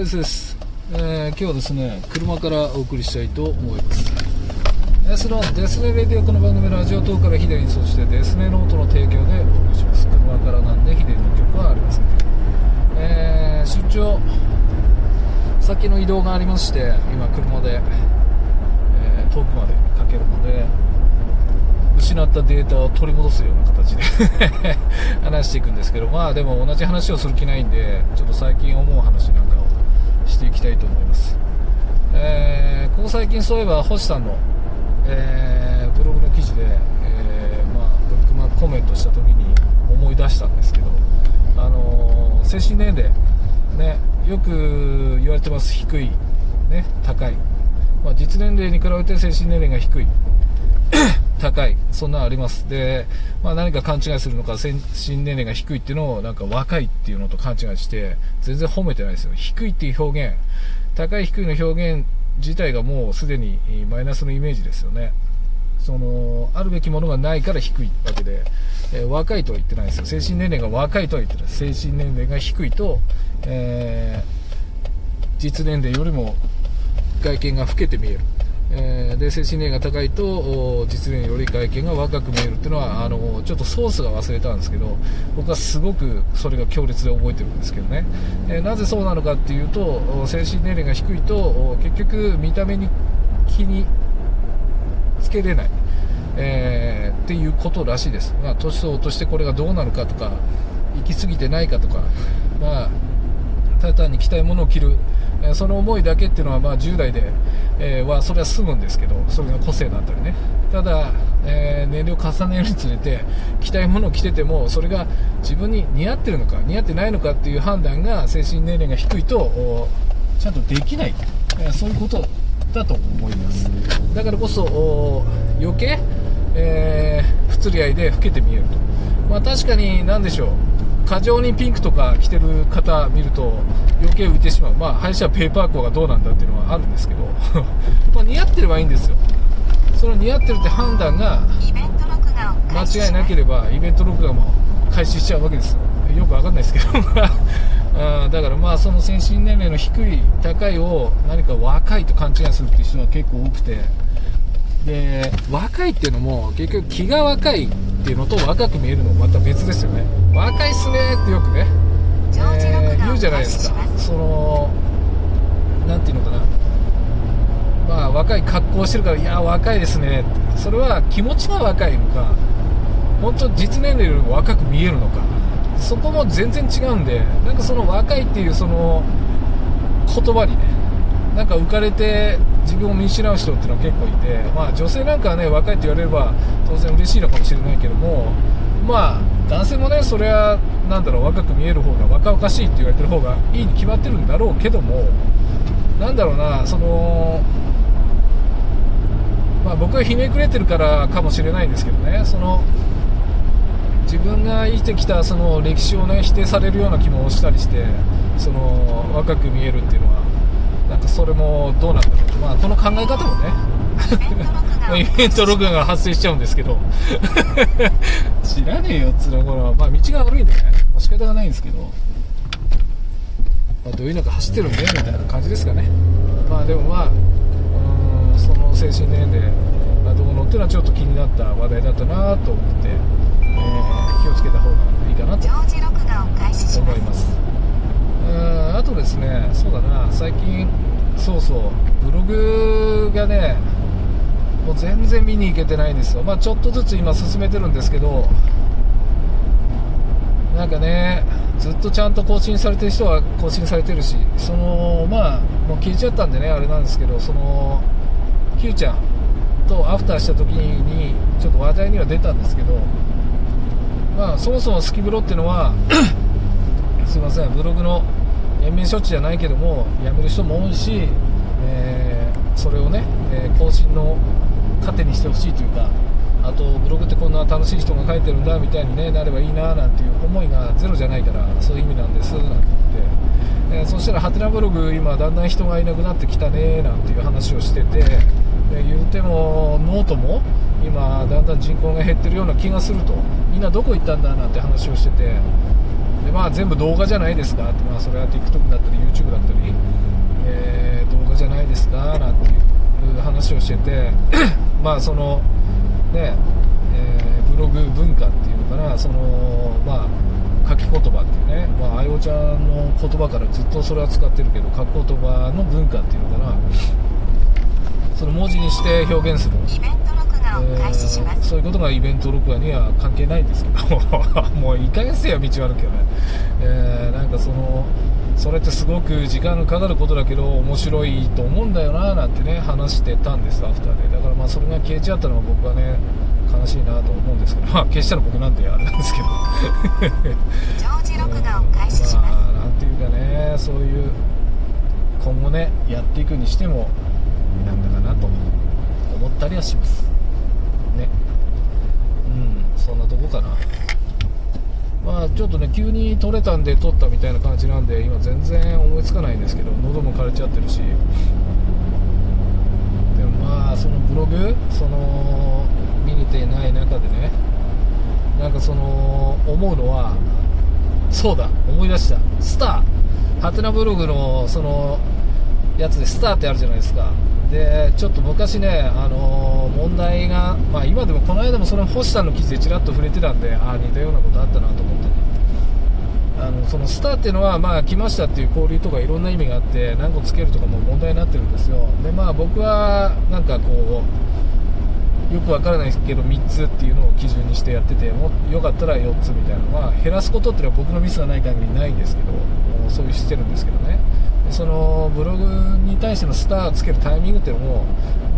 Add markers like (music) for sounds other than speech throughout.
ですです、えー今日はですね車からお送りしたいと思います。えーそのデスネレディオこの番組ラジオ等からヒデにそしてデスネノートの提供でお送りします。車からなんでヒデの曲はありません、えー出張。先の移動がありまして今車で、えー遠くまでかけるので失ったデータを取り戻すような形で (laughs) 話していくんですけどまあでも同じ話をする気ないんでちょっと最近思う話なんしていきたいと思います、えーここ最近そういえば星さんの、えーブログの記事で、えーまあ、ブックマークコメントした時に思い出したんですけど、あの精神年齢、ね、よく言われてます。低い、ね、高い、まあ、実年齢に比べて精神年齢が低い。高い、そんなのあります。で、まあ、何か勘違いするのか、精神年齢が低いっていうのを、なんか若いっていうのと勘違いして、全然褒めてないですよ。低いっていう表現、高い低いの表現自体がもうすでにマイナスのイメージですよね。その、あるべきものがないから低いわけで、えー若いとは言ってないですよ。精神年齢が若いとは言ってない。精神年齢が低いと、えー実年齢よりも外見が老けて見える、えーで精神年齢が高いと実年より外見が若く見えるっていうのはあのちょっとソースが忘れたんですけど僕はすごくそれが強烈で覚えてるんですけどね、えーなぜそうなのかっていうと精神年齢が低いと結局見た目に気につけれない、えーっていうことらしいです、まあ、年相応としてこれがどうなのかとか行き過ぎてないかとか、まあ、ただ単に着たいものを着る、えその思いだけっていうのはまあ10代で、えはそれは済むんですけどそれが個性だったりね。ただ、え年齢を重ねるにつれて着たいものを着ててもそれが自分に似合ってるのか似合ってないのかっていう判断が精神年齢が低いとちゃんとできない、えそういうことだと思います。だからこそ余計、えー不釣り合いで老けて見えると、まあ、確かに何でしょう。過剰にピンクとか着てる方見ると余計浮いてしまう、まあ、林はペーパーコがどうなんだっていうのはあるんですけど。(laughs) ま似合ってればいいんですよ。その似合ってるって判断が間違いなければイベント録画も開始しちゃうわけですよ。よくわかんないですけど。(laughs) あだからまあその精神年齢の低い高いを何か若いと勘違いするっていう人が結構多くて。で若いっていうのも結局気が若いっていうのと若く見えるのもまた別ですよね。若いっすねってよくねえー言うじゃない開ですか。そのなんていうのかな。まあ若い格好をしてるからいや若いですね。ってそれは気持ちが若いのか本当実年齢よりも若く見えるのか。そこも全然違うんでなんかその若いっていうその言葉にねなんか浮かれて自分を見失う人っていうのは結構いて、まあ、女性なんかはね若いって言われれば当然嬉しいのかもしれないけどもまあ男性もねそれはなんだろう若く見える方が若々しいって言われてる方がいいに決まってるんだろうけどもなんだろうなそのまあ、僕はひねくれてるからかもしれないんですけどねその自分が生きてきたその歴史を、ね、否定されるような気もしたりしてその若く見えるっていうのはなんかそれもどうなんだろう。と、まあ、この考え方もね。イベント録画が発生しちゃうんですけど。知らねえよっつうのは、まあ、道が悪いんでね、まあ、仕方がないんですけど、まあ、どういうのか走ってるんでみたいな感じですかね。まあでもまあその精神年齢。がどうのっていうのはちょっと気になった話題だったなと思って、えー気をつけた方がいいかなと思います。うんあとですねそうだな最近そうそうブログがねもう全然見に行けてないんですよ。まあちょっとずつ今進めてるんですけどなんかねずっとちゃんと更新されてる人は更新されてるしそのまあもう聞いちゃったんでねあれなんですけどそのヒューちゃんとアフターした時にちょっと話題には出たんですけどまあそもそもスキブロっていうのは (clears throat) すいませんブログの延命処置じゃないけどもやめる人も多いし、えーそれをね、えー更新の糧にしてほしいというかあとブログってこんな楽しい人が書いてるんだみたいに、ね、なればいいななんていう思いがゼロじゃないからそういう意味なんですなんて言って、えーそしたらハテナブログ今だんだん人がいなくなってきたねなんていう話をしてて、で言うてもノートも今だんだん人口が減ってるような気がするとみんなどこ行ったんだなんて話をしててでまあ全部動画じゃないですか。って、まあ、それは TikTok だったり YouTube だったり、えー動画じゃないですかなんていう話をしてて。(coughs) まあそのね、えーブログ文化っていうのかな。そのまあ書き言葉っていうね、まあ、あよちゃんの言葉からずっとそれは使ってるけど書く言葉の文化っていうのかな。その文字にして表現する。そういうことがイベント録画には関係ないんですけども。(laughs) ういかんせや道悪けどね、えーなんかそのそれってすごく時間がかかることだけど面白いと思うんだよななんてね話してたんですアフターで。だからまあそれが消えちゃったのは僕はね悲しいなと思うんですけど。まあ消したの僕なんであれなんですけど。常時録画を開始します。(laughs) まあなんていうかねそういう今後ねやっていくにしてもなんだかなと思ったりはしますそんなとこかな。まあちょっとね急に撮れたんで撮ったみたいな感じなんで今全然思いつかないんですけど喉も枯れちゃってるし。でもまあそのブログその見れてない中でねなんかその思うのはそうだ思い出した。スター。ハテナブログのそのやつでスターってあるじゃないですか。でちょっと昔ね、あの問題が、まあ、今でもこの間もその星さんの記事でちらっと触れてたんでああ似たようなことあったなと思ってね。あのそのスターっていうのは、まあ、来ましたっていう交流とかいろんな意味があって何個つけるとかも問題になってるんですよ。でまあ僕はなんかこうよくわからないけど3つっていうのを基準にしてやっててもよかったら4つみたいなのは減らすことっていうのは僕のミスがない限りないんですけどもうそういうしてるんですけどね。そのブログに対してのスターをつけるタイミングっていうのも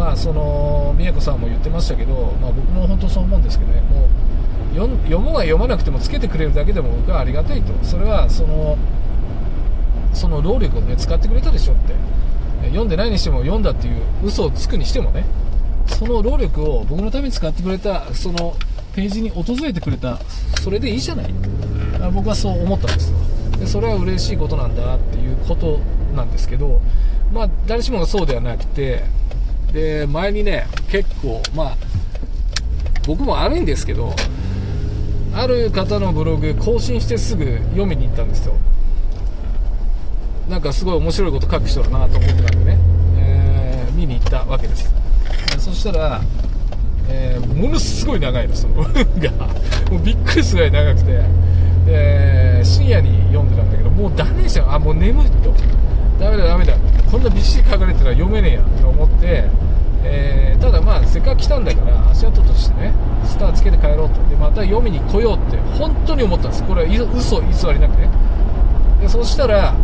まあその宮子さんも言ってましたけど、まあ、僕も本当そう思うんですけどねもう読もうが読まなくてもつけてくれるだけでも僕はありがたいと。それはそのその労力をね使ってくれたでしょって。読んでないにしても読んだっていう嘘をつくにしてもねその労力を僕のために使ってくれたそのページに訪れてくれたそれでいいじゃない。あ僕はそう思ったんですよ。でそれは嬉しいことなんだっていうことなんですけどまあ誰しもがそうではなくてで前にね結構まあ僕も悪いんですけどある方のブログ更新してすぐ読みに行ったんですよ。なんかすごい面白いこと書く人だなと思ってたんでね、えー見に行ったわけです。でそしたら、えーものすごい長いのその文が。(laughs) もうびっくりするぐらい長くて。で深夜に読んでたんだけどもう断念したの。あもう眠いと。ダメだダメだ。こんなびっしり書かれてたら読めねえやと思って、えーただまあせっかく来たんだから足跡としてねスターつけて帰ろうと。でまた読みに来ようって本当に思ったんです。これは嘘偽りなくね。でそしたら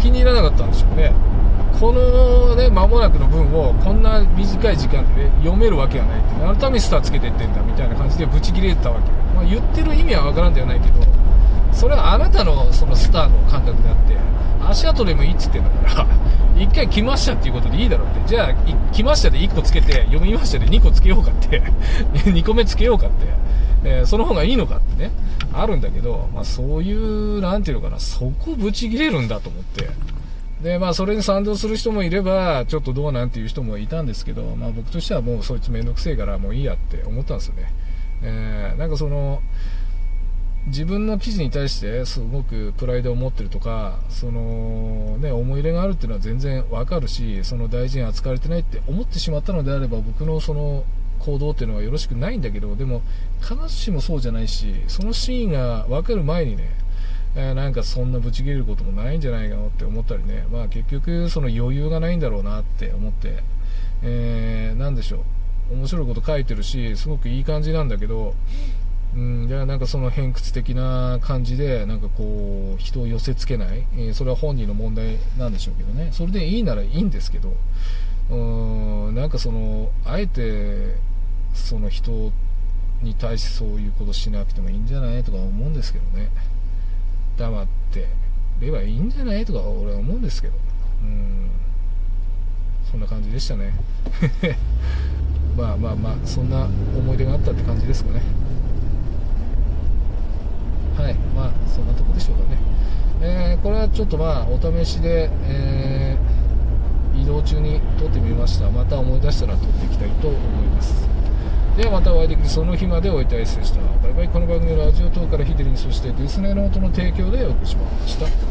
気に入らなかったんでしょうね。このね間もなくの文をこんな短い時間で、読めるわけがない。って何のためにスターつけてってんだみたいな感じでブチ切れてたわけ、まあ、言ってる意味はわからんではないけどそれはあなたのそのスターの感覚であって足跡でもいいっつってんだから。一回来ましたっていうことでいいだろうって。じゃあ来ましたで1個つけて読みましたで2個つけようかって。(laughs) 2個目つけようかって、えーその方がいいのかってね。あるんだけど、まあ、そういうなんていうのかな。そこブチ切れるんだと思って。でまあそれに賛同する人もいればちょっとどうなんていう人もいたんですけど、まあ、僕としてはもうそいつ面倒くせえからもういいやって思ったんですよね、えーなんかその自分の記事に対してすごくプライドを持ってるとかその、ね、思い入れがあるっていうのは全然わかるしその大事に扱われてないって思ってしまったのであれば僕のその行動っていうのはよろしくないんだけどでも必ずしもそうじゃないしそのシーンが分かる前にねえなんかそんなブチ切れることもないんじゃないかなって思ったりね、まあ、結局その余裕がないんだろうなって思って、えーなんでしょう。面白いこと書いてるしすごくいい感じなんだけどうん、いやなんかその偏屈的な感じでなんかこう人を寄せつけない、えーそれは本人の問題なんでしょうけどね。それでいいならいいんですけど。うーんなんかそのあえてその人に対してそういうことしなくてもいいんじゃないとか思うんですけどね。黙ってればいいんじゃないとか俺は思うんですけど。うん。そんな感じでしたね。(laughs) まあまあまあそんな思い出があったって感じですかね。い。まあそんなとこでしょうかね、えーこれはちょっとまあお試しで、えー移動中に撮ってみました。また思い出したら撮っていきたいと思います。ではまたお会いできるその日までお会いたいでした。バイバイ。この番組はラジオ等からヒデリンそしてディスネノートの提供でお送りしました。